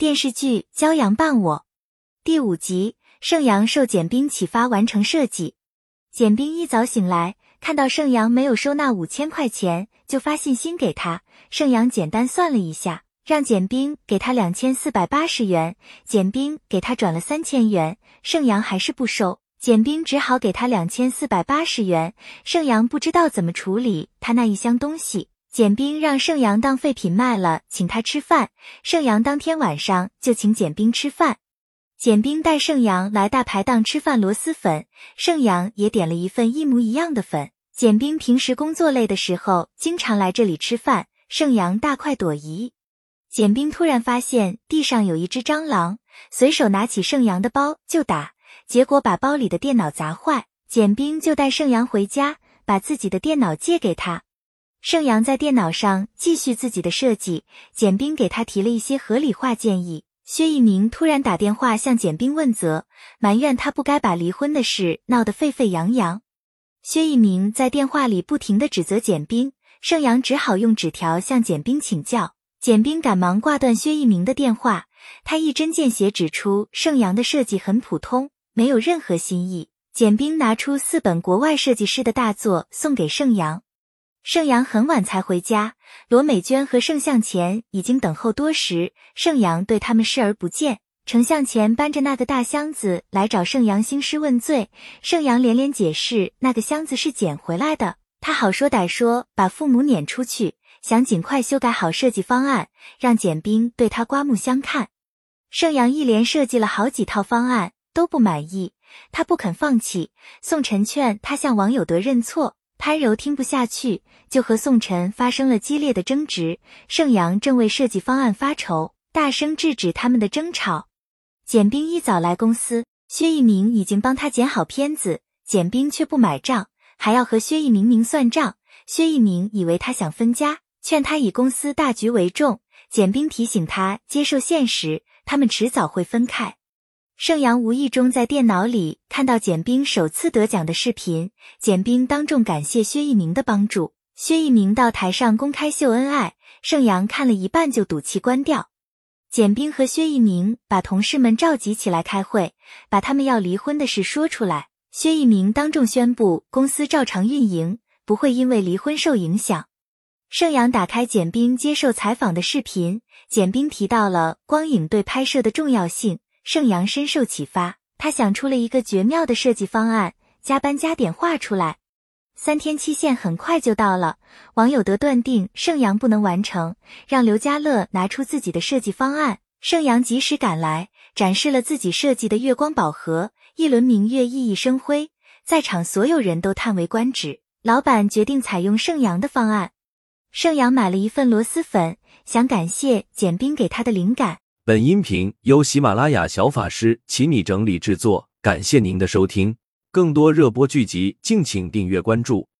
电视剧《骄阳伴我》第五集，盛阳受简冰启发完成设计。简冰一早醒来，看到盛阳没有收那五千块钱，就发信息给他。盛阳简单算了一下，让简冰给他两千四百八十元。简冰给他转了三千元，盛阳还是不收，简冰只好给他两千四百八十元。盛阳不知道怎么处理他那一箱东西。简冰让盛阳当废品卖了，请他吃饭。盛阳当天晚上就请简冰吃饭。简冰带盛阳来大排档吃饭，螺蛳粉。盛阳也点了一份一模一样的粉。简冰平时工作累的时候，经常来这里吃饭。盛阳大快朵颐。简冰突然发现地上有一只蟑螂，随手拿起盛阳的包就打，结果把包里的电脑砸坏。简冰就带盛阳回家，把自己的电脑借给他。盛阳在电脑上继续自己的设计，简冰给他提了一些合理化建议。薛一鸣突然打电话向简冰问责，埋怨他不该把离婚的事闹得沸沸扬扬。薛一鸣在电话里不停的指责简冰，盛阳只好用纸条向简冰请教。简冰赶忙挂断薛一鸣的电话，他一针见血指出盛阳的设计很普通，没有任何新意。简冰拿出四本国外设计师的大作送给盛阳。盛阳很晚才回家，罗美娟和盛向前已经等候多时。盛阳对他们视而不见。程向前搬着那个大箱子来找盛阳兴师问罪，盛阳连连解释那个箱子是捡回来的。他好说歹说把父母撵出去，想尽快修改好设计方案，让简冰对他刮目相看。盛阳一连设计了好几套方案都不满意，他不肯放弃。宋晨劝他向王有德认错。潘柔听不下去，就和宋晨发生了激烈的争执。盛阳正为设计方案发愁，大声制止他们的争吵。简冰一早来公司，薛一鸣已经帮他剪好片子，简冰却不买账，还要和薛一鸣明算账。薛一鸣以为他想分家，劝他以公司大局为重。简冰提醒他接受现实，他们迟早会分开。盛阳无意中在电脑里看到简冰首次得奖的视频，简冰当众感谢薛一鸣的帮助。薛一鸣到台上公开秀恩爱，盛阳看了一半就赌气关掉。简冰和薛一鸣把同事们召集起来开会，把他们要离婚的事说出来。薛一鸣当众宣布公司照常运营，不会因为离婚受影响。盛阳打开简冰接受采访的视频，简冰提到了光影对拍摄的重要性。盛阳深受启发，他想出了一个绝妙的设计方案，加班加点画出来。三天期限很快就到了，王有德断定盛阳不能完成，让刘家乐拿出自己的设计方案。盛阳及时赶来，展示了自己设计的月光宝盒，一轮明月熠熠生辉，在场所有人都叹为观止。老板决定采用盛阳的方案。盛阳买了一份螺蛳粉，想感谢简冰给他的灵感。本音频由喜马拉雅小法师请你整理制作，感谢您的收听。更多热播剧集，敬请订阅关注。